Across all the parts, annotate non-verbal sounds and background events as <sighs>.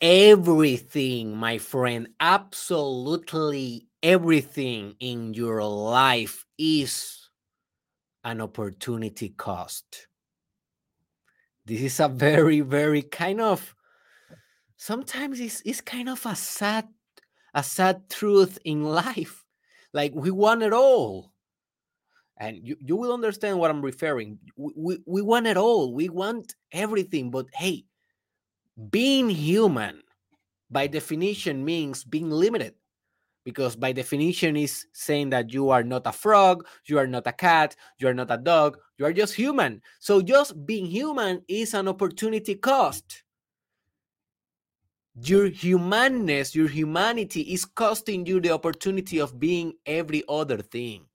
everything, my friend, absolutely everything in your life is an opportunity cost. This is a very, very kind of sometimes it's, it's kind of a sad, a sad truth in life. Like we want it all. And you, you will understand what I'm referring. We, we, we want it all. We want everything. But hey, being human by definition means being limited because by definition is saying that you are not a frog you are not a cat you are not a dog you are just human. So just being human is an opportunity cost. Your humanness your humanity is costing you the opportunity of being every other thing.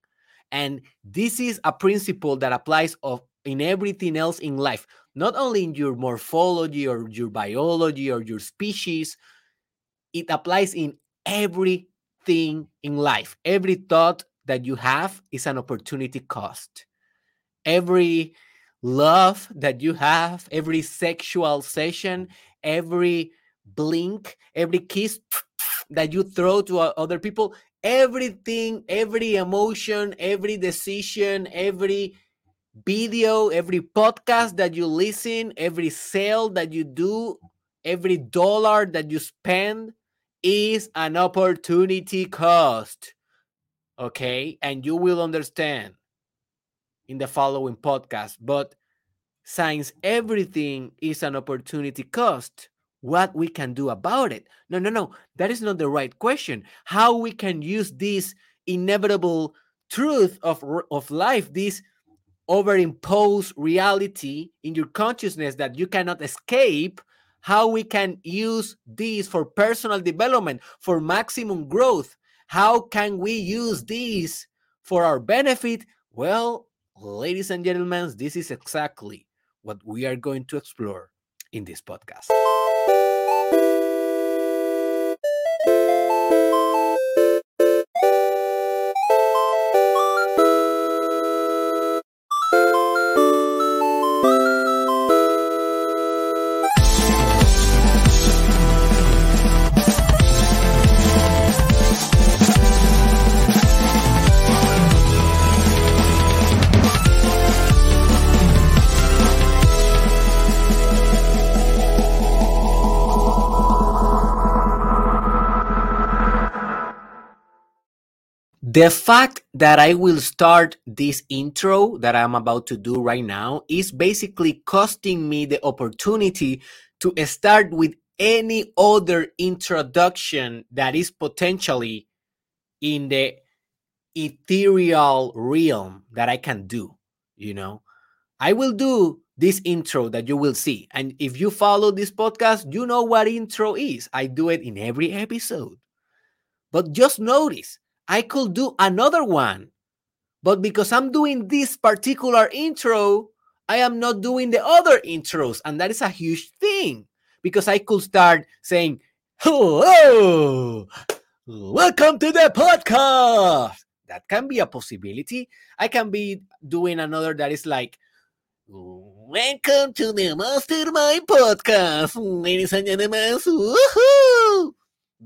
And this is a principle that applies of in everything else in life not only in your morphology or your biology or your species it applies in everything in life. Every thought that you have is an opportunity cost. Every love that you have every sexual session every blink every kiss <tsk> that you throw to other people everything every emotion every decision every video, every podcast that you listen, every sale that you do, every dollar that you spend is an opportunity cost. Okay. And you will understand in the following podcast. But since everything is an opportunity cost, what we can do about it? No, no, no. That is not the right question. How we can use this inevitable truth of, of life, this overimpose reality in your consciousness that you cannot escape how we can use this for personal development for maximum growth. How can we use this for our benefit? Well ladies and gentlemen this is exactly what we are going to explore in this podcast The fact that I will start this intro that I'm about to do right now is basically costing me the opportunity to start with any other introduction that is potentially in the ethereal realm that I can do. You know, I will do this intro that you will see. And if you follow this podcast, you know what intro is. I do it in every episode. But just notice I could do another one. But because I'm doing this particular intro, I am not doing the other intros. And that is a huge thing because I could start saying, Hello, welcome to the podcast. That can be a possibility. I can be doing another that is like, Welcome to the Mastermind Podcast, ladies and gentlemen. Woohoo!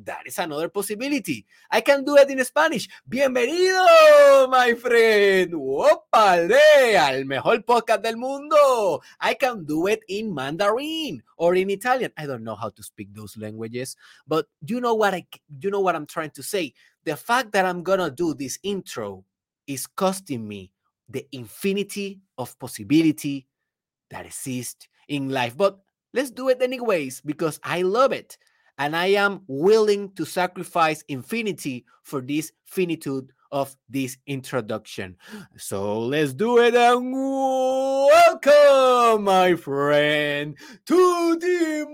That is another possibility. I can do it in Spanish. Bienvenido, my friend. Opale, al mejor podcast del mundo. I can do it in Mandarin or in Italian. I don't know how to speak those languages, but you know what I you know what I'm trying to say. The fact that I'm going to do this intro is costing me the infinity of possibility that exists in life. But let's do it anyways because I love it and I am willing to sacrifice infinity for this finitude of this introduction. So let's do it and welcome, my friend, to the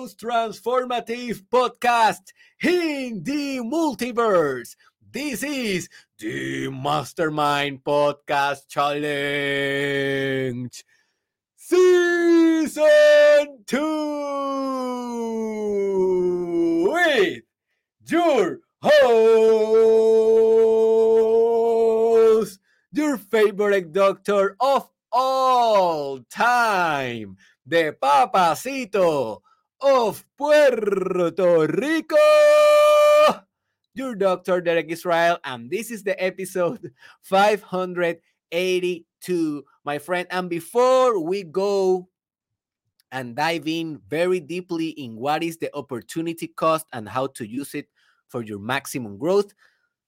most transformative podcast in the multiverse. This is the Mastermind Podcast Challenge. Season 2 with your host, your favorite doctor of all time, the Papacito, of Puerto Rico. Your doctor, Derek Israel, and this is the episode 582, my friend. And before we go and dive in very deeply in what is the opportunity cost and how to use it for your maximum growth,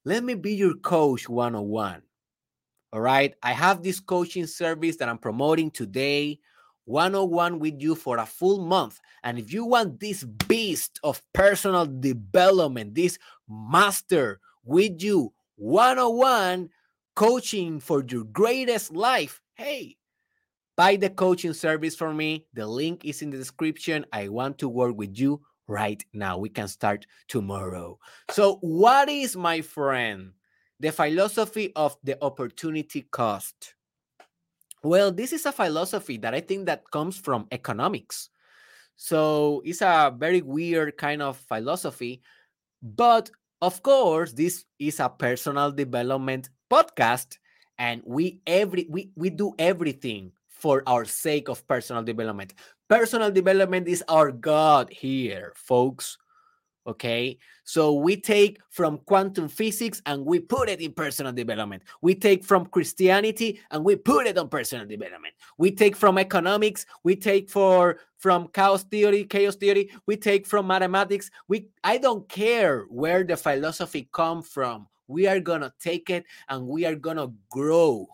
let me be your coach 101. All right. I have this coaching service that I'm promoting today, 101 with you for a full month. And if you want this beast of personal development, this master with you, 101 coaching for your greatest life, hey, buy the coaching service for me. The link is in the description. I want to work with you right now. We can start tomorrow. So, what is my friend? The philosophy of the opportunity cost. Well, this is a philosophy that I think that comes from economics. So it's a very weird kind of philosophy, but of course, this is a personal development podcast, and we every we we do everything for our sake of personal development. Personal development is our God here, folks. Okay. So we take from quantum physics and we put it in personal development. We take from Christianity and we put it on personal development. We take from economics, we take for from chaos theory, chaos theory, we take from mathematics. We I don't care where the philosophy come from. We are going to take it and we are going to grow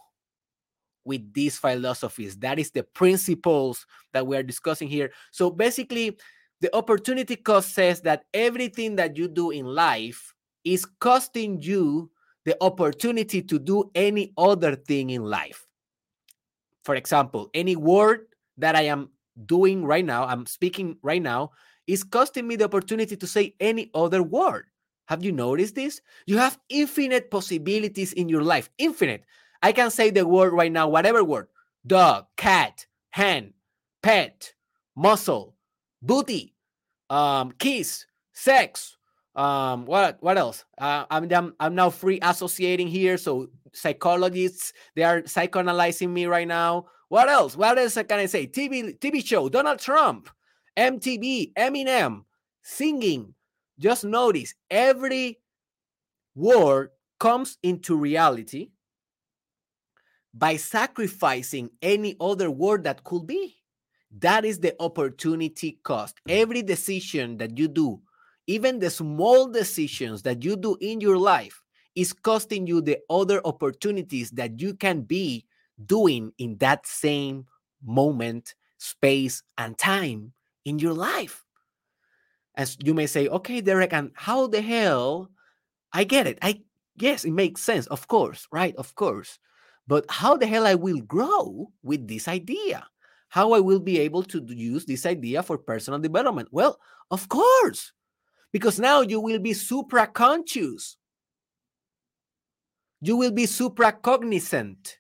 with these philosophies. That is the principles that we are discussing here. So basically, the opportunity cost says that everything that you do in life is costing you the opportunity to do any other thing in life. For example, any word that I am doing right now, I'm speaking right now, is costing me the opportunity to say any other word. Have you noticed this? You have infinite possibilities in your life. Infinite. I can say the word right now, whatever word dog, cat, hand, pet, muscle, booty, um, kiss, sex. Um, what what else? Uh, I'm, I'm I'm now free associating here, so psychologists they are psychoanalyzing me right now. What else? What else can I say? TV TV show, Donald Trump, MTV, Eminem, singing. Just notice every word comes into reality by sacrificing any other word that could be. That is the opportunity cost. Every decision that you do, even the small decisions that you do in your life, is costing you the other opportunities that you can be doing in that same moment, space, and time in your life. As you may say, okay, Derek, and how the hell I get it? I guess it makes sense, of course, right? Of course. But how the hell I will grow with this idea? how I will be able to use this idea for personal development. Well, of course, because now you will be supra conscious. You will be supra cognizant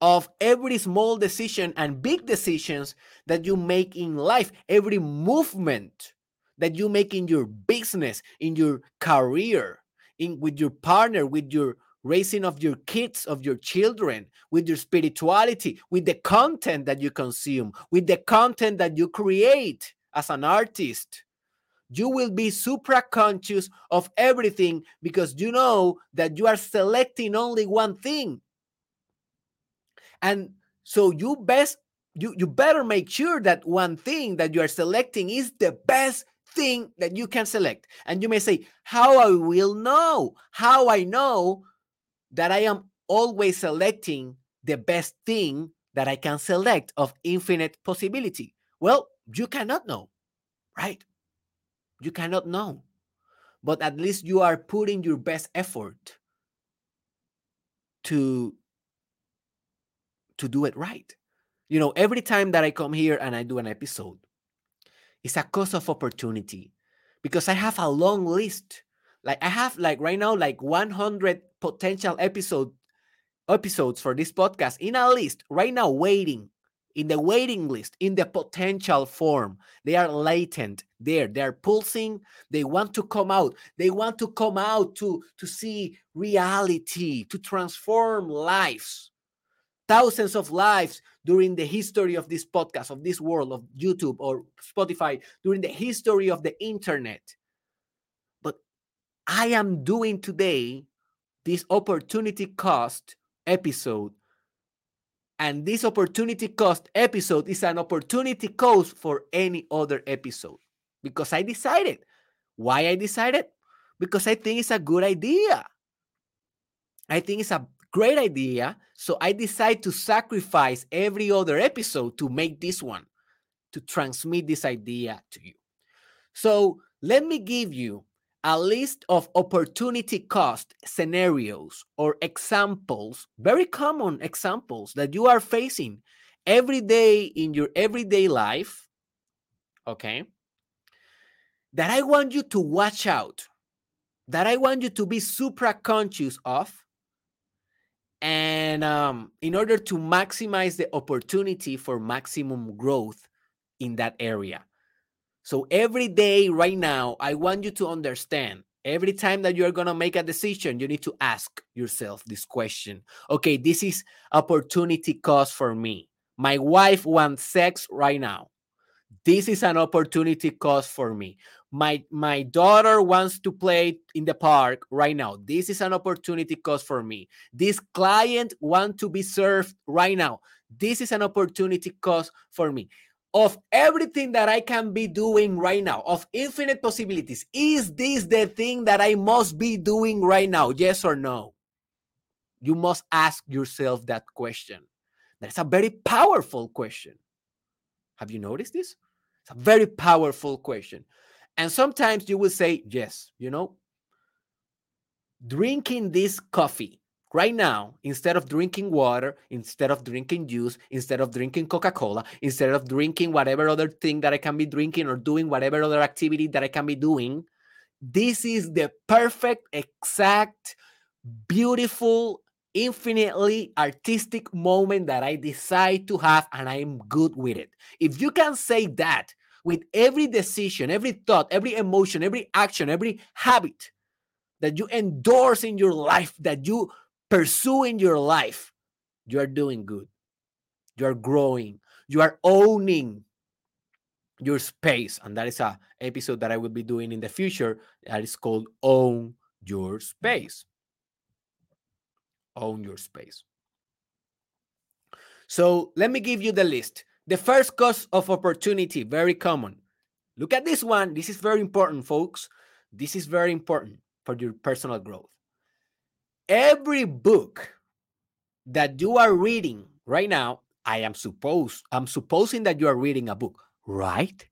of every small decision and big decisions that you make in life, every movement that you make in your business, in your career, in with your partner, with your raising of your kids, of your children, with your spirituality, with the content that you consume, with the content that you create as an artist. You will be supra conscious of everything because you know that you are selecting only one thing. And so you best you, you better make sure that one thing that you are selecting is the best thing that you can select. And you may say, How I will know? How I know that I am always selecting the best thing that I can select of infinite possibility? Well, you cannot know, right? You cannot know. But at least you are putting your best effort to to do it right. You know, every time that I come here and I do an episode, it's a cost of opportunity because I have a long list. Like I have like right now like 100 potential episode episodes for this podcast in a list right now waiting in the waiting list in the potential form. They are latent there. They're pulsing. They want to come out. They want to come out to to see reality to transform lives thousands of lives during the history of this podcast, of this world, of YouTube or Spotify, during the history of the internet. But I am doing today this opportunity cost episode. And this opportunity cost episode is an opportunity cost for any other episode because I decided. Why I decided? Because I think it's a good idea. I think it's a great idea. So I decide to sacrifice every other episode to make this one, to transmit this idea to you. So let me give you a list of opportunity cost scenarios or examples, very common examples that you are facing every day in your everyday life. Okay. That I want you to watch out, that I want you to be super conscious of and um, in order to maximize the opportunity for maximum growth in that area. So every day right now, I want you to understand every time that you're going to make a decision, you need to ask yourself this question. Okay, this is opportunity cost for me. My wife wants sex right now. This is an opportunity cost for me. My my daughter wants to play in the park right now. This is an opportunity cost for me. This client want to be served right now. This is an opportunity cost for me. Of everything that i can be doing right now of infinite possibilities is this the thing that i must be doing right now? Yes or no? You must ask yourself that question. That's a very powerful question. Have you noticed this it's a very powerful question. And sometimes you will say, yes, you know, drinking this coffee right now, instead of drinking water, instead of drinking juice, instead of drinking Coca Cola, instead of drinking whatever other thing that I can be drinking or doing whatever other activity that I can be doing, this is the perfect, exact, beautiful, infinitely artistic moment that I decide to have, and I'm good with it. If you can say that with every decision, every thought, every emotion, every action, every habit that you endorse in your life, that you pursue in your life, you are doing good. You are growing. You are owning your space. And that is a episode that I will be doing in the future that is called Own Your Space. Own your space. So let me give you the list. The first cost of opportunity, very common. Look at this one. This is very important, folks. This is very important for your personal growth. Every book that you are reading right now, I am supposed I'm supposing that you are reading a book, right?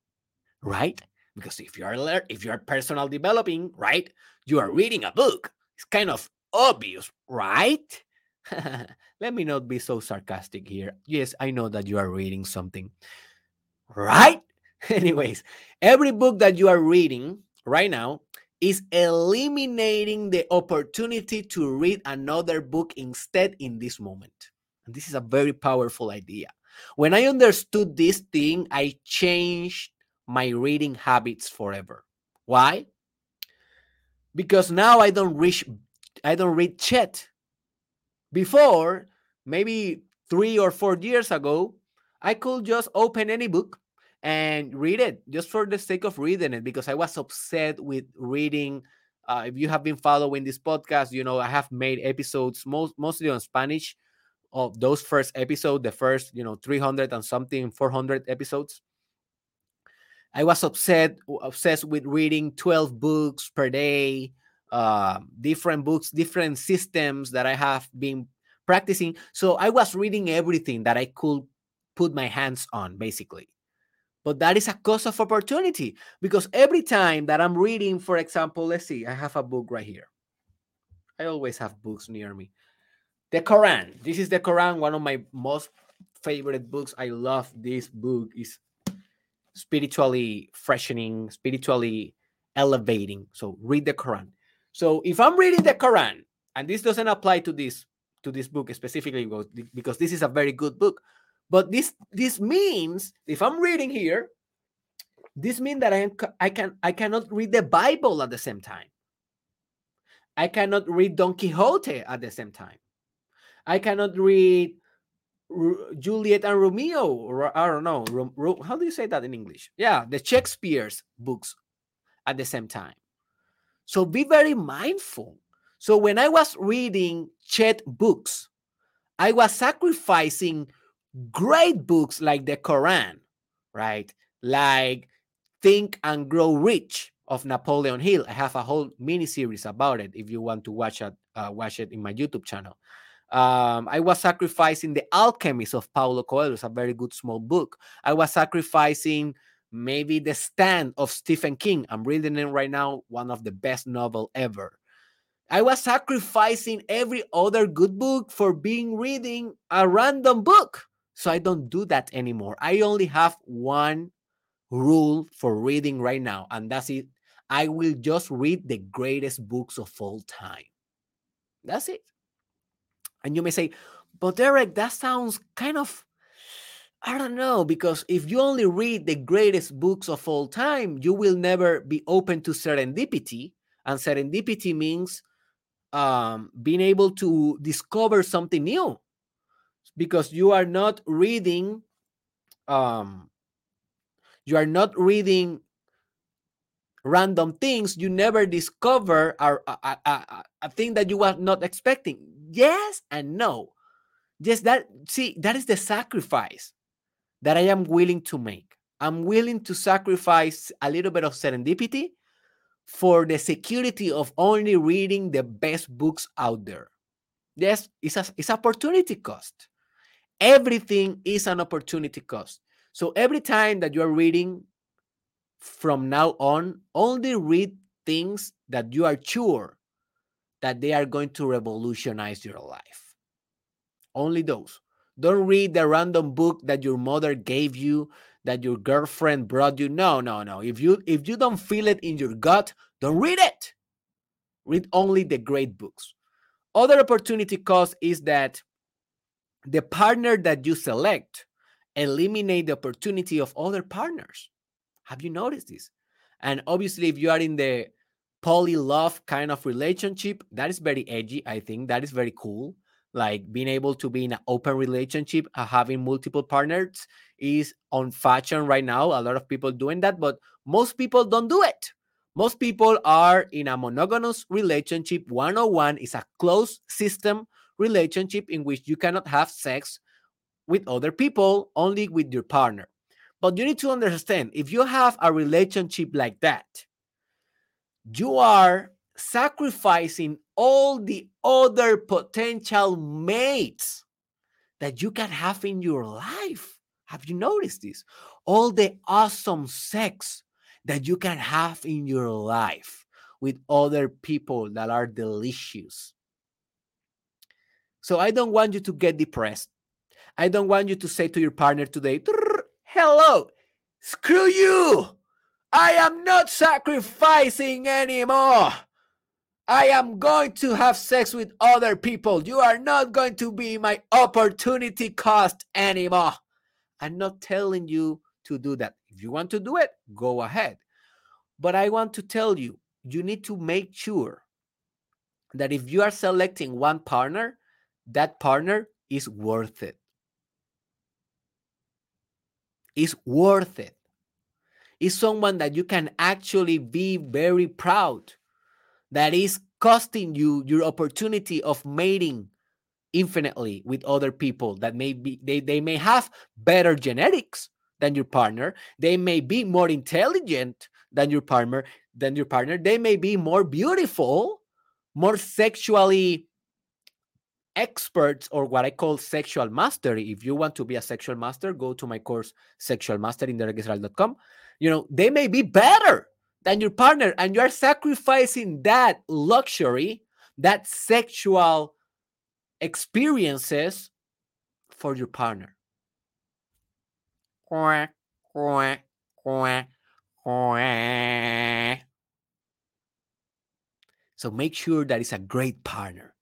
Right? Because if you are if you are personal developing, right, you are reading a book. It's kind of obvious, right? <laughs> Let me not be so sarcastic here. Yes, I know that you are reading something, right? <laughs> Anyways, every book that you are reading right now is eliminating the opportunity to read another book instead in this moment. And this is a very powerful idea. When I understood this thing, I changed my reading habits forever. Why? Because now I don't reach I don't read chat. before, maybe three or four years ago, I could just open any book and read it just for the sake of reading it because I was upset with reading. Uh, if you have been following this podcast, you know I have made episodes most mostly on Spanish. Of those first episodes, the first you know 300 and something 400 episodes, I was upset obsessed with reading 12 books per day uh, different books, different systems that I have been practicing. So I was reading everything that I could put my hands on, basically. But that is a cost of opportunity because every time that I'm reading, for example, let's see, I have a book right here. I always have books near me. The Quran. This is the Quran, one of my most favorite books. I love this book. is spiritually freshening, spiritually elevating. So read the Quran. So if I'm reading the Quran, and this doesn't apply to this to this book specifically because this is a very good book, but this this means if I'm reading here, this means that I am, I can I cannot read the Bible at the same time. I cannot read Don Quixote at the same time. I cannot read Juliet and Romeo, or I don't know, how do you say that in English? Yeah, the Shakespeare's books at the same time. So be very mindful. So when I was reading Chet books, I was sacrificing great books like the Quran, right? Like Think and Grow Rich of Napoleon Hill. I have a whole mini series about it if you want to watch it, uh, watch it in my YouTube channel. Um, I was sacrificing The Alchemist of Paulo Coelho. It's a very good small book. I was sacrificing maybe The Stand of Stephen King. I'm reading it right now, one of the best novel ever. I was sacrificing every other good book for being reading a random book. So I don't do that anymore. I only have one rule for reading right now, and that's it. I will just read the greatest books of all time. That's it. And you may say, but Derek, that sounds kind of, I don't know, because if you only read the greatest books of all time, you will never be open to serendipity. And serendipity means um, being able to discover something new. Because you are not reading um, you are not reading random things. You never discover a, a, a, a, thing that you were not expecting. Yes and no. Yes that see that is the sacrifice that i am willing to make i'm willing to sacrifice a little bit of serendipity for the security of only reading the best books out there yes it's a, it's opportunity cost everything is an opportunity cost so every time that you are reading from now on, only read things that you are sure that they are going to revolutionize your life. Only those. Don't read the random book that your mother gave you, that your girlfriend brought you. No, no, no. If you if you don't feel it in your gut, don't read it. Read only the great books. Other opportunity cost is that the partner that you select eliminate the opportunity of other partners. Have you noticed this? And obviously, if you are in the poly love kind of relationship, that is very edgy. I think that is very cool. Like being able to be in an open relationship, uh, having multiple partners is on fashion right now. A lot of people doing that, but most people don't do it. Most people are in a monogamous relationship. One on one is a closed system relationship in which you cannot have sex with other people, only with your partner. But you need to understand if you have a relationship like that, you are sacrificing all the other potential mates that you can have in your life. Have you noticed this? All the awesome sex that you can have in your life with other people that are delicious. So I don't want you to get depressed. I don't want you to say to your partner today, hello, screw you. I am not sacrificing anymore. I am going to have sex with other people. You are not going to be my opportunity cost anymore. I'm not telling you to do that. If you want to do it, go ahead. But I want to tell you, you need to make sure that if you are selecting one partner, that partner is worth it is worth it. Is someone that you can actually be very proud that is costing you your opportunity of mating infinitely with other people that may be they, they may have better genetics than your partner they may be more intelligent than your partner than your partner they may be more beautiful more sexually experts or what I call sexual mastery. If you want to be a sexual master, go to my course, Sexual Mastery in derekisrael.com. You know, they may be better than your partner, and you are sacrificing that luxury, that sexual experiences for your partner. So make sure that it's a great partner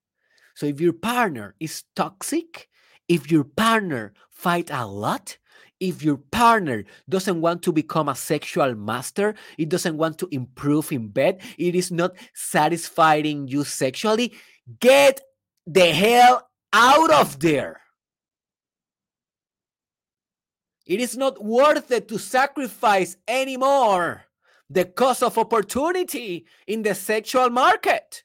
so if your partner is toxic, if your partner fight a lot, if your partner doesn't want to become a sexual master, it doesn't want to improve in bed, it is not satisfying you sexually, get the hell out of there. It is not worth it to sacrifice anymore the cost of opportunity in the sexual market.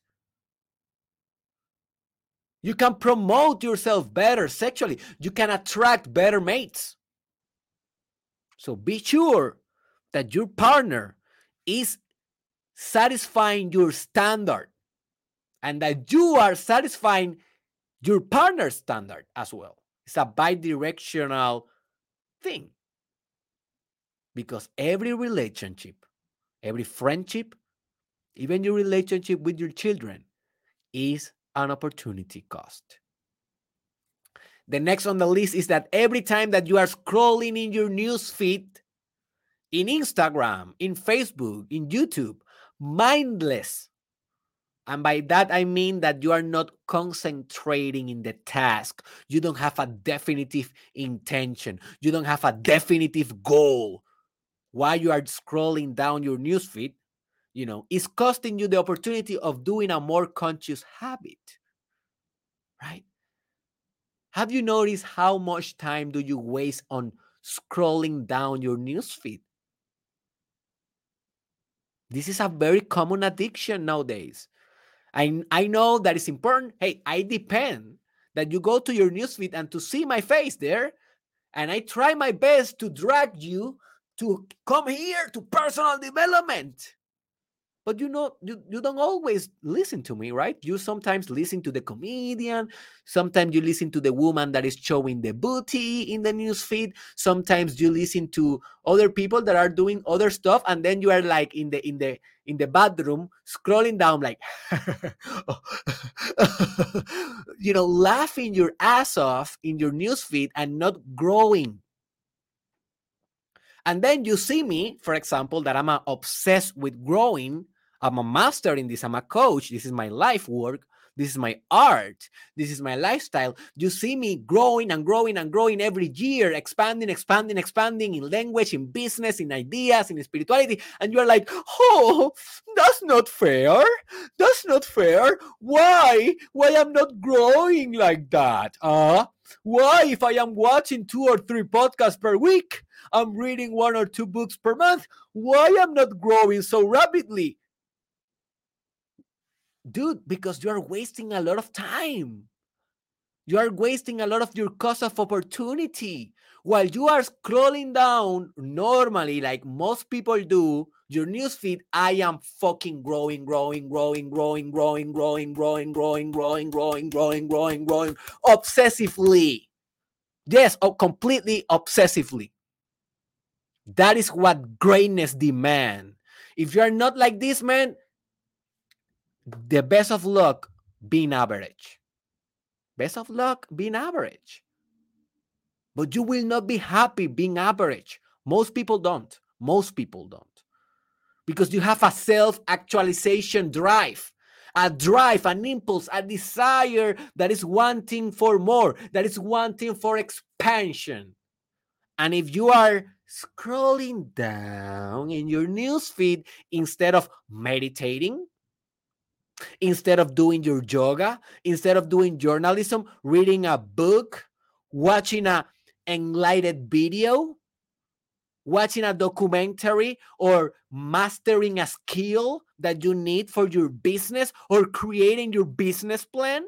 You can promote yourself better sexually. You can attract better mates. So be sure that your partner is satisfying your standard and that you are satisfying your partner's standard as well. It's a bi-directional thing. Because every relationship, every friendship, even your relationship with your children is an opportunity cost. The next on the list is that every time that you are scrolling in your news feed, in Instagram, in Facebook, in YouTube, mindless. And by that, I mean that you are not concentrating in the task. You don't have a definitive intention. You don't have a definitive goal. While you are scrolling down your newsfeed, you know, it's costing you the opportunity of doing a more conscious habit, right? Have you noticed how much time do you waste on scrolling down your newsfeed? This is a very common addiction nowadays. I, I know that it's important. Hey, I depend that you go to your newsfeed and to see my face there. And I try my best to drag you to come here to personal development but you know you, you don't always listen to me right? You sometimes listen to the comedian sometimes you listen to the woman that is showing the booty in the news feed sometimes you listen to other people that are doing other stuff and then you are like in the in the in the bathroom scrolling down like <laughs> you know laughing your ass off in your news feed and not growing. And then you see me for example that i'm obsessed with growing I'm a master in this. I'm a coach. This is my life work. This is my art. This is my lifestyle. You see me growing and growing and growing every year, expanding, expanding, expanding in language, in business, in ideas, in spirituality. And you're like, oh, that's not fair. That's not fair. Why? Why I'm not growing like that? Uh, why, if I am watching two or three podcasts per week, I'm reading one or two books per month, why I'm not growing so rapidly? Dude, because you are wasting a lot of time. You are wasting a lot of your cost of opportunity. While you are scrolling down normally, like most people do, your newsfeed, I am fucking growing, growing, growing, growing, growing, growing, growing, growing, growing, growing, growing, growing, growing, obsessively. Yes, oh, completely obsessively. That is what greatness demand. If you are not like this, man, the best of luck being average. Best of luck being average. But you will not be happy being average. Most people don't. Most people don't. Because you have a self actualization drive, a drive, an impulse, a desire that is wanting for more, that is wanting for expansion. And if you are scrolling down in your newsfeed instead of meditating, instead of doing your yoga, instead of doing journalism, reading a book, watching a enlightened video, watching a documentary, or mastering a skill that you need for your business or creating your business plan?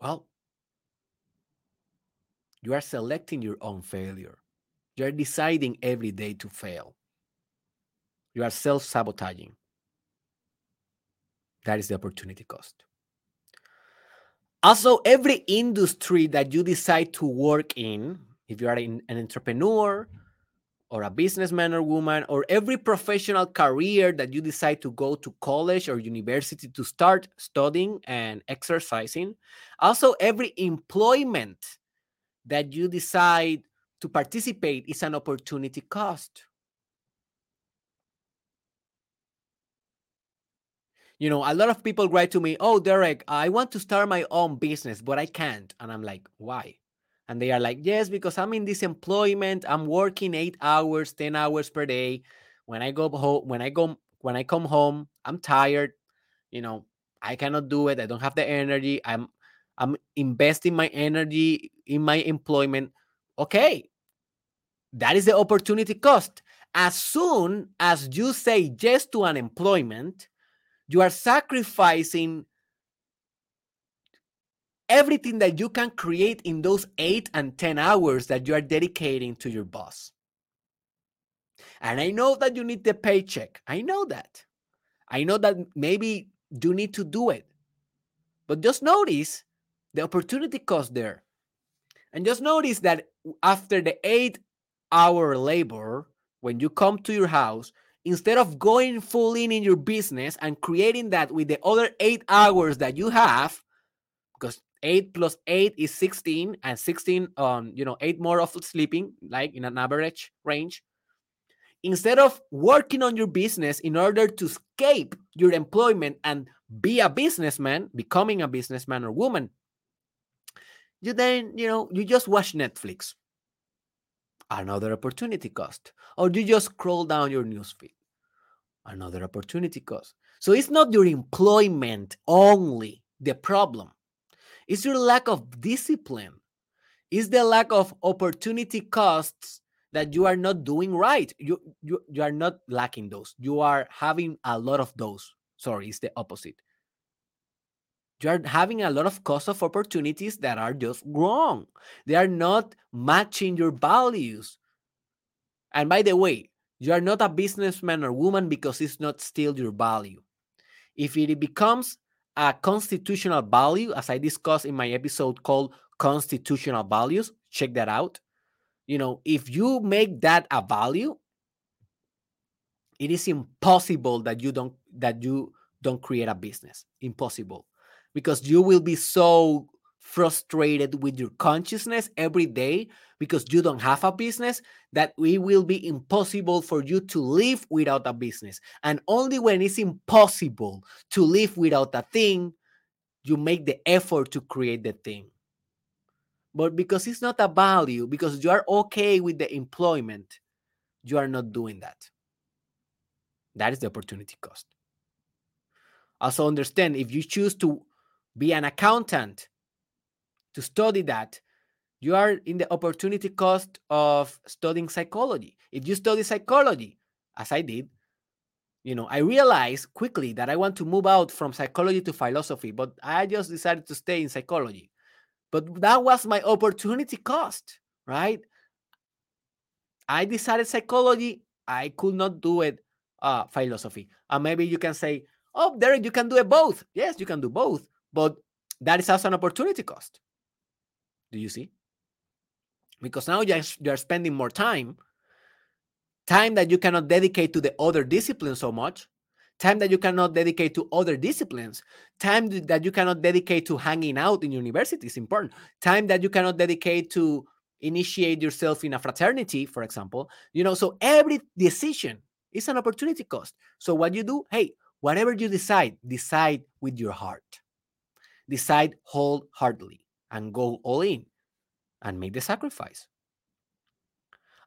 Well, you are selecting your own failure. You are deciding every day to fail. You are self sabotaging. That is the opportunity cost. Also, every industry that you decide to work in, if you are an entrepreneur or a businessman or woman, or every professional career that you decide to go to college or university to start studying and exercising, also every employment that you decide to participate is an opportunity cost. You know, a lot of people write to me, Oh, Derek, I want to start my own business, but I can't. And I'm like, Why? And they are like, Yes, because I'm in this employment. I'm working eight hours, 10 hours per day. When I go home, when I go, when I come home, I'm tired. You know, I cannot do it. I don't have the energy. I'm I'm investing my energy in my employment. Okay. That is the opportunity cost. As soon as you say yes to unemployment, you are sacrificing everything that you can create in those eight and 10 hours that you are dedicating to your boss. And I know that you need the paycheck. I know that. I know that maybe you need to do it. But just notice the opportunity cost there. And just notice that after the eight hour labor, when you come to your house, instead of going full in in your business and creating that with the other eight hours that you have, because eight plus eight is 16 and 16 um you know eight more of sleeping like in an average range instead of working on your business in order to escape your employment and be a businessman becoming a businessman or woman you then you know you just watch netflix another opportunity cost or you just scroll down your newsfeed another opportunity cost. So it's not your employment only the problem. It's your lack of discipline. It's the lack of opportunity costs that you are not doing right. You, you you are not lacking those. You are having a lot of those. Sorry it's the opposite you are having a lot of cost of opportunities that are just wrong. They are not matching your values. And by the way you are not a businessman or woman because it's not still your value. If it becomes a constitutional value as i discussed in my episode called constitutional values check that out. You know if you make that a value it is impossible that you don't that you don't create a business. Impossible because you will be so frustrated with your consciousness every day because you don't have a business that it will be impossible for you to live without a business. And only when it's impossible to live without a thing you make the effort to create the thing. But because it's not a value because you are okay with the employment you are not doing that. That is the opportunity cost. Also understand if you choose to be an accountant to study that you are in the opportunity cost of studying psychology. If you study psychology as i did you know i realized quickly that i want to move out from psychology to philosophy but i just decided to stay in psychology. But that was my opportunity cost right? I decided psychology i could not do it uh philosophy. And maybe you can say oh derek you can do it both. Yes you can do both but that is also an opportunity cost. Do you see? Because now you're spending more time, time that you cannot dedicate to the other disciplines so much, time that you cannot dedicate to other disciplines, time that you cannot dedicate to hanging out in university is important, time that you cannot dedicate to initiate yourself in a fraternity, for example. You know, so every decision is an opportunity cost. So what you do, hey, whatever you decide, decide with your heart decide wholeheartedly and go all in and make the sacrifice.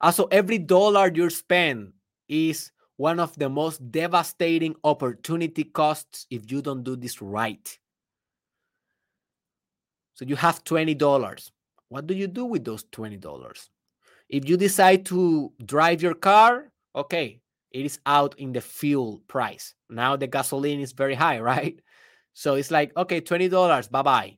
Also, every dollar you spend is one of the most devastating opportunity costs if you don't do this right. So you have $20. What do you do with those $20? If you decide to drive your car, okay, it is out in the fuel price. Now the gasoline is very high, <laughs> right? So it's like, okay, $20, bye-bye.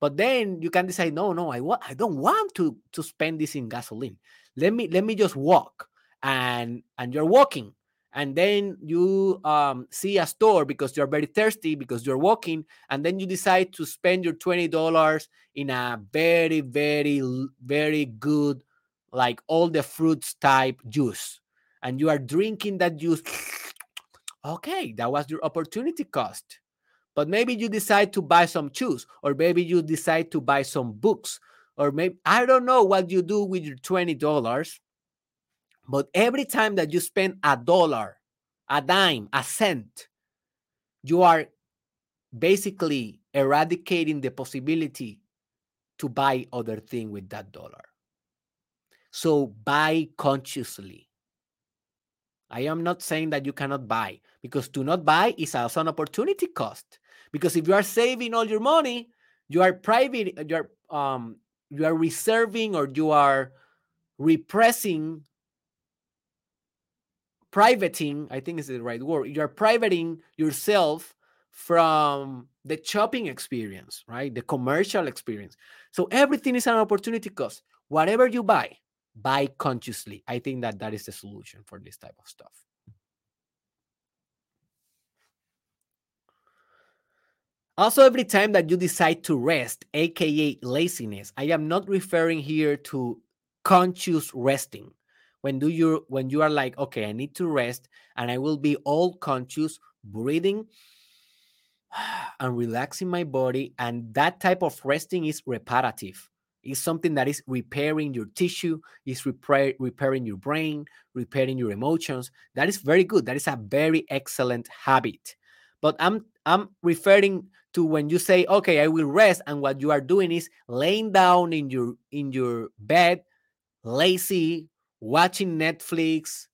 But then you can decide, no, no, I want I don't want to to spend this in gasoline. Let me let me just walk. And and you're walking. And then you um, see a store because you're very thirsty because you're walking, and then you decide to spend your twenty dollars in a very, very, very good, like all the fruits type juice, and you are drinking that juice. <sniffs> okay, that was your opportunity cost but maybe you decide to buy some shoes, or maybe you decide to buy some books, or maybe I don't know what you do with your $20. But every time that you spend a dollar, a dime, a cent, you are basically eradicating the possibility to buy other thing with that dollar. So buy consciously. I am not saying that you cannot buy because to not buy is also an opportunity cost Because if you are saving all your money, you are private, you are um, you are reserving or you are repressing privating i think is the right word you're privating yourself from the shopping experience right? The commercial experience. So everything is an opportunity cost. Whatever you buy buy consciously. I think that that is the solution for this type of stuff Also, every time that you decide to rest, aka laziness, I am not referring here to conscious resting. When do you when you are like, okay, I need to rest and I will be all conscious, breathing <sighs> and relaxing my body. And that type of resting is reparative. It's something that is repairing your tissue, is repair, repairing your brain, repairing your emotions. That is very good. That is a very excellent habit. But I'm I'm referring to when you say, okay, I will rest, and what you are doing is laying down in your in your bed, lazy, watching Netflix,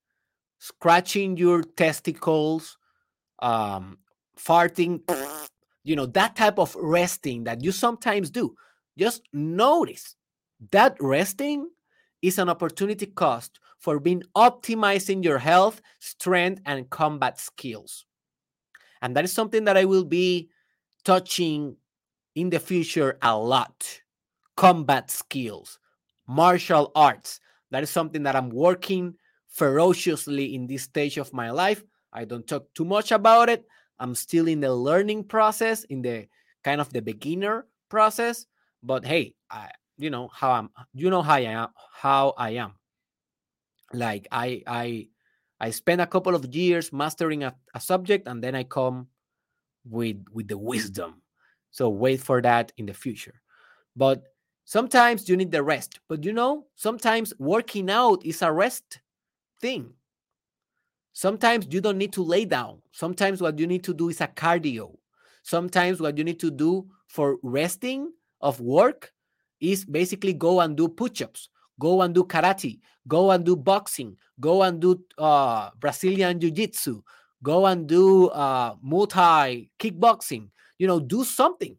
scratching your testicles, um, farting, <sniffs> you know, that type of resting that you sometimes do. Just notice that resting is an opportunity cost for being optimizing your health, strength, and combat skills. And that is something that I will be touching in the future a lot. Combat skills, martial arts. That is something that I'm working ferociously in this stage of my life. I don't talk too much about it. I'm still in the learning process, in the kind of the beginner process. But hey, I, you know how I'm. You know how I am. How I am. Like I, I I spend a couple of years mastering a, a subject and then I come with with the wisdom. So wait for that in the future. But sometimes you need the rest. But you know, sometimes working out is a rest thing. Sometimes you don't need to lay down. Sometimes what you need to do is a cardio. Sometimes what you need to do for resting of work is basically go and do push-ups Go and do karate. Go and do boxing. Go and do uh, Brazilian Jiu Jitsu. Go and do uh, Muay kickboxing. You know, do something.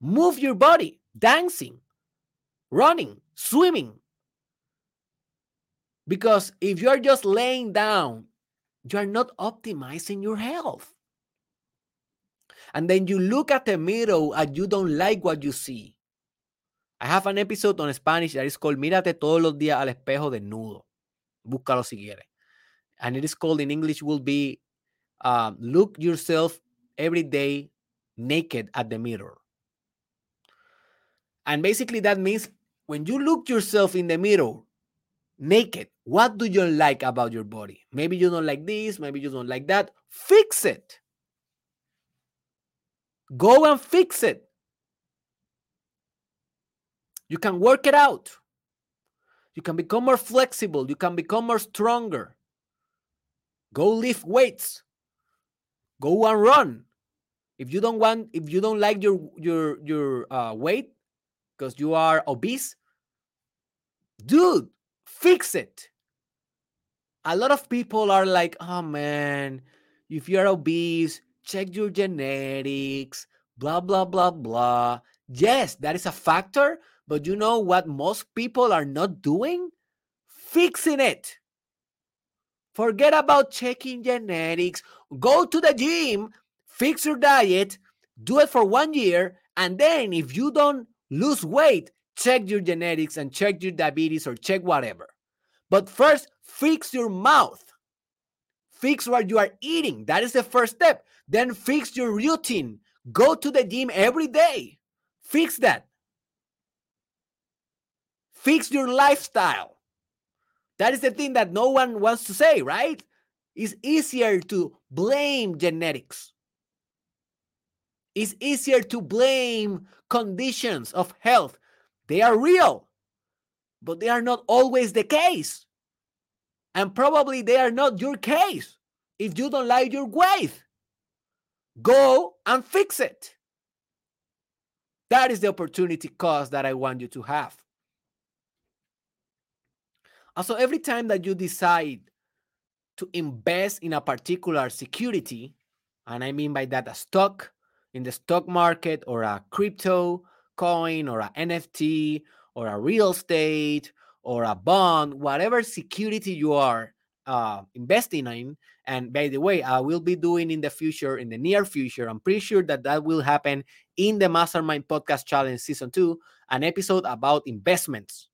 Move your body, dancing, running, swimming. Because if you're just laying down, you're not optimizing your health. And then you look at the mirror and you don't like what you see. I have an episode on Spanish that is called Mírate todos los días al espejo desnudo. Búscalo si quieres. And it is called in English will be um, look yourself every day naked at the mirror. And basically that means when you look yourself in the mirror naked, what do you like about your body? Maybe you don't like this, maybe you don't like that. Fix it. Go and fix it. You can work it out. You can become more flexible. You can become more stronger. Go lift weights. Go and run. If you don't want, if you don't like your your your uh, weight because you are obese, dude, fix it. A lot of people are like, oh man, if you're obese, check your genetics, blah blah blah blah. Yes, that is a factor, but you know what most people are not doing? Fixing it. Forget about checking genetics. Go to the gym, fix your diet, do it for one year, and then if you don't lose weight, check your genetics and check your diabetes or check whatever. But first, fix your mouth. Fix what you are eating. That is the first step. Then fix your routine. Go to the gym every day. Fix that. Fix your lifestyle. That is the thing that no one wants to say, right? It's easier to blame genetics. It's easier to blame conditions of health. They are real, but they are not always the case. And probably they are not your case if you don't like your weight. Go and fix it. That is the opportunity cost that I want you to have. Also, every time that you decide to invest in a particular security, and I mean by that a stock, in the stock market or a crypto coin or a NFT or a real estate or a bond, whatever security you are uh, investing in. And by the way, I will be doing in the future, in the near future, I'm pretty sure that that will happen in the Mastermind Podcast Challenge Season 2, an episode about investments.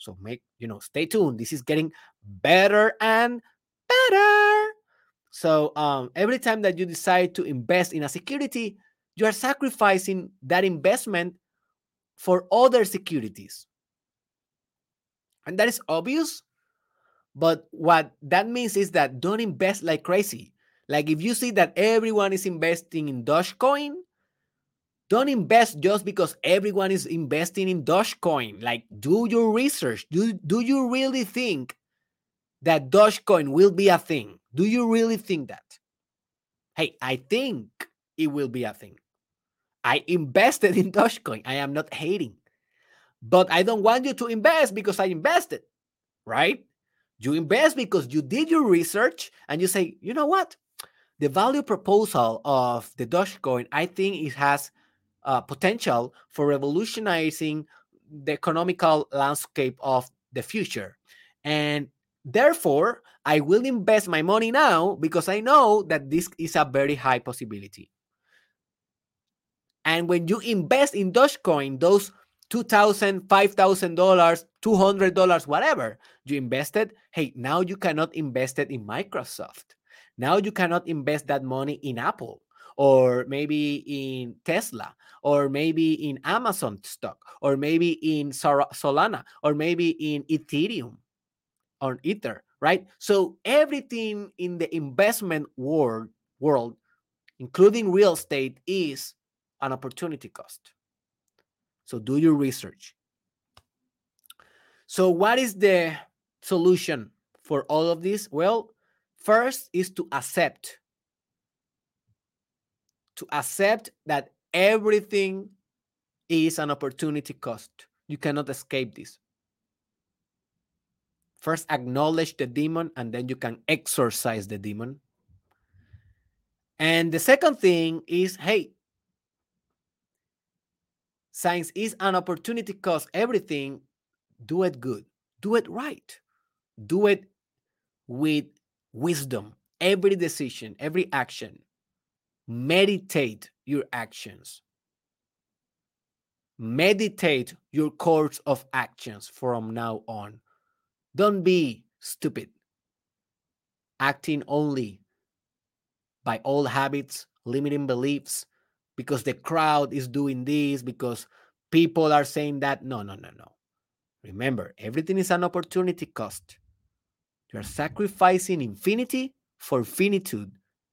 So make, you know, stay tuned. This is getting better and better. So um, every time that you decide to invest in a security, you are sacrificing that investment for other securities. And that is obvious. But what that means is that don't invest like crazy. Like if you see that everyone is investing in Dogecoin, don't invest just because everyone is investing in Dogecoin. Like do your research. Do, do you really think that Dogecoin will be a thing? Do you really think that? Hey, I think it will be a thing. I invested in Dogecoin. I am not hating. But I don't want you to invest because I invested, right? You invest because you did your research and you say, you know what? The value proposal of the Dogecoin, I think it has uh, potential for revolutionizing the economical landscape of the future. And therefore, I will invest my money now because I know that this is a very high possibility. And when you invest in Dogecoin, those $2,000, $5,000, $200, whatever you invested, hey, now you cannot invest it in Microsoft. Now you cannot invest that money in Apple or maybe in Tesla or maybe in Amazon stock or maybe in Solana or maybe in Ethereum or Ether, right? So everything in the investment world world including real estate is an opportunity cost. So do your research. So, what is the solution for all of this? Well, first is to accept. To accept that everything is an opportunity cost. You cannot escape this. First, acknowledge the demon, and then you can exorcise the demon. And the second thing is hey, Science is an opportunity cost everything. Do it good. Do it right. Do it with wisdom. Every decision, every action. Meditate your actions. Meditate your course of actions from now on. Don't be stupid, acting only by old habits, limiting beliefs, because the crowd is doing this, because people are saying that. No, no, no, no. Remember, everything is an opportunity cost. You are sacrificing infinity for finitude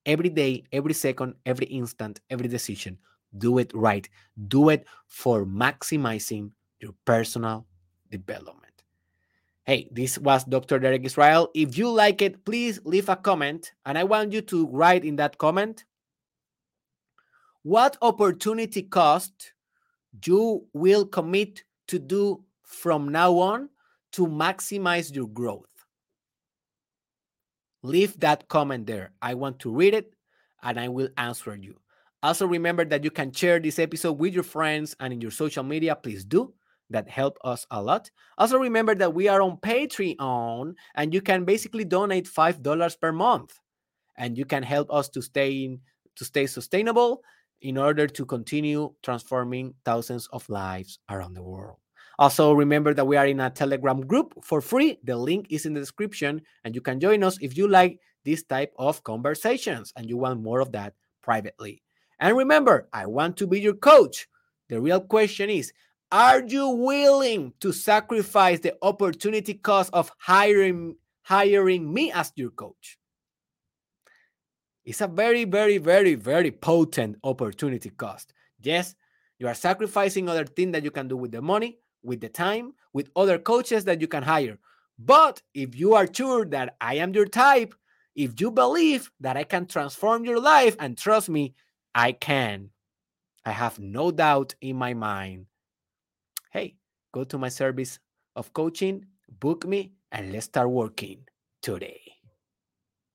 every day, every second, every instant, every decision. Do it right. Do it for maximizing your personal development. Hey, this was Dr. Derek Israel. If you like it, please leave a comment. And I want you to write in that comment what opportunity cost you will commit to do from now on to maximize your growth? Leave that comment there. I want to read it and I will answer you. Also, remember that you can share this episode with your friends and in your social media. Please do. That help us a lot. Also, remember that we are on Patreon and you can basically donate $5 per month and you can help us to stay in, to stay sustainable in order to continue transforming thousands of lives around the world. Also, remember that we are in a Telegram group for free. The link is in the description, and you can join us if you like this type of conversations and you want more of that privately. And remember, I want to be your coach. The real question is Are you willing to sacrifice the opportunity cost of hiring, hiring me as your coach? It's a very, very, very, very potent opportunity cost. Yes, you are sacrificing other things that you can do with the money, with the time, with other coaches that you can hire. But if you are sure that I am your type, if you believe that I can transform your life, and trust me, I can. I have no doubt in my mind. Hey, go to my service of coaching, book me, and let's start working today.